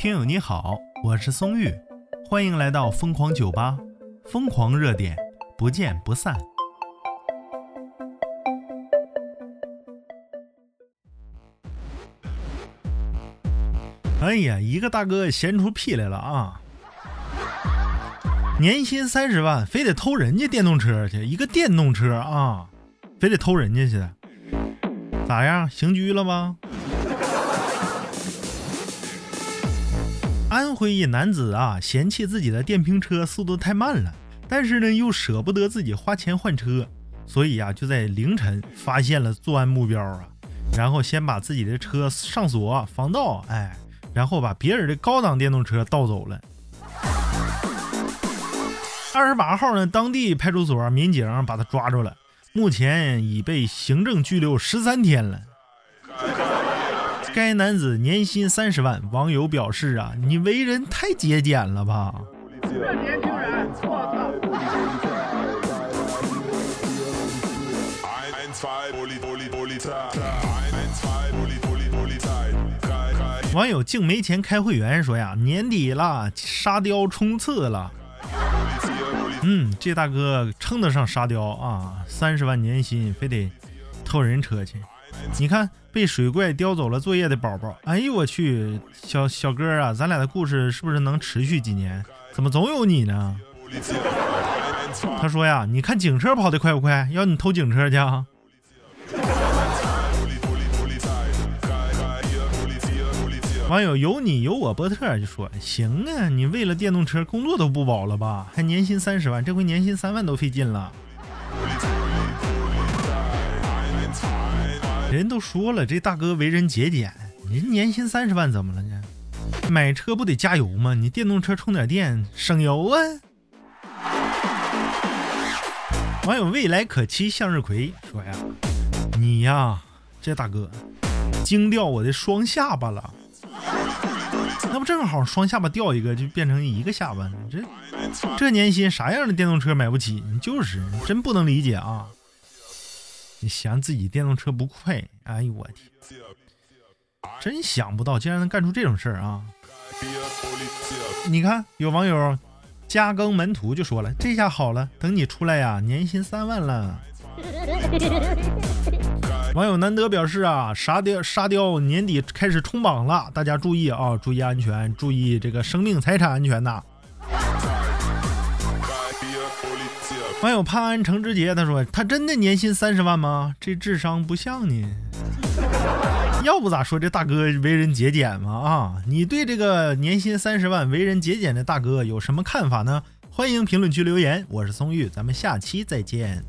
听友你好，我是松玉，欢迎来到疯狂酒吧，疯狂热点，不见不散。哎呀，一个大哥闲出屁来了啊！年薪三十万，非得偷人家电动车去，一个电动车啊，非得偷人家去，咋样？刑拘了吗？安徽一男子啊，嫌弃自己的电瓶车速度太慢了，但是呢又舍不得自己花钱换车，所以呀就在凌晨发现了作案目标啊，然后先把自己的车上锁防盗，哎，然后把别人的高档电动车盗走了。二十八号呢，当地派出所民警把他抓住了，目前已被行政拘留十三天了。该男子年薪三十万，网友表示啊，你为人太节俭了吧？这年轻人，我操！网友竟没钱开会员说呀，年底了，沙雕冲刺了。嗯，这大哥称得上沙雕啊，三十万年薪，非得偷人车去。你看，被水怪叼走了作业的宝宝。哎呦我去，小小哥啊，咱俩的故事是不是能持续几年？怎么总有你呢？他说呀，你看警车跑得快不快？要你偷警车去啊？网友有你有我波特就说行啊，你为了电动车工作都不保了吧？还年薪三十万，这回年薪三万都费劲了。人都说了，这大哥为人节俭，你年薪三十万怎么了呢？买车不得加油吗？你电动车充点电省油啊！网友未来可期向日葵说呀：“你呀，这大哥惊掉我的双下巴了，那不正好双下巴掉一个就变成一个下巴呢？这这年薪啥样的电动车买不起？你就是真不能理解啊！”你嫌自己电动车不快？哎呦我天！真想不到，竟然能干出这种事儿啊！你看，有网友加更门徒就说了：“这下好了，等你出来呀，年薪三万了。”网友难得表示啊，沙雕沙雕年底开始冲榜了，大家注意啊，注意安全，注意这个生命财产安全呐！网友潘安成之杰他说：“他真的年薪三十万吗？这智商不像你。要不咋说这大哥为人节俭嘛？啊，你对这个年薪三十万为人节俭的大哥有什么看法呢？欢迎评论区留言。我是松玉，咱们下期再见。”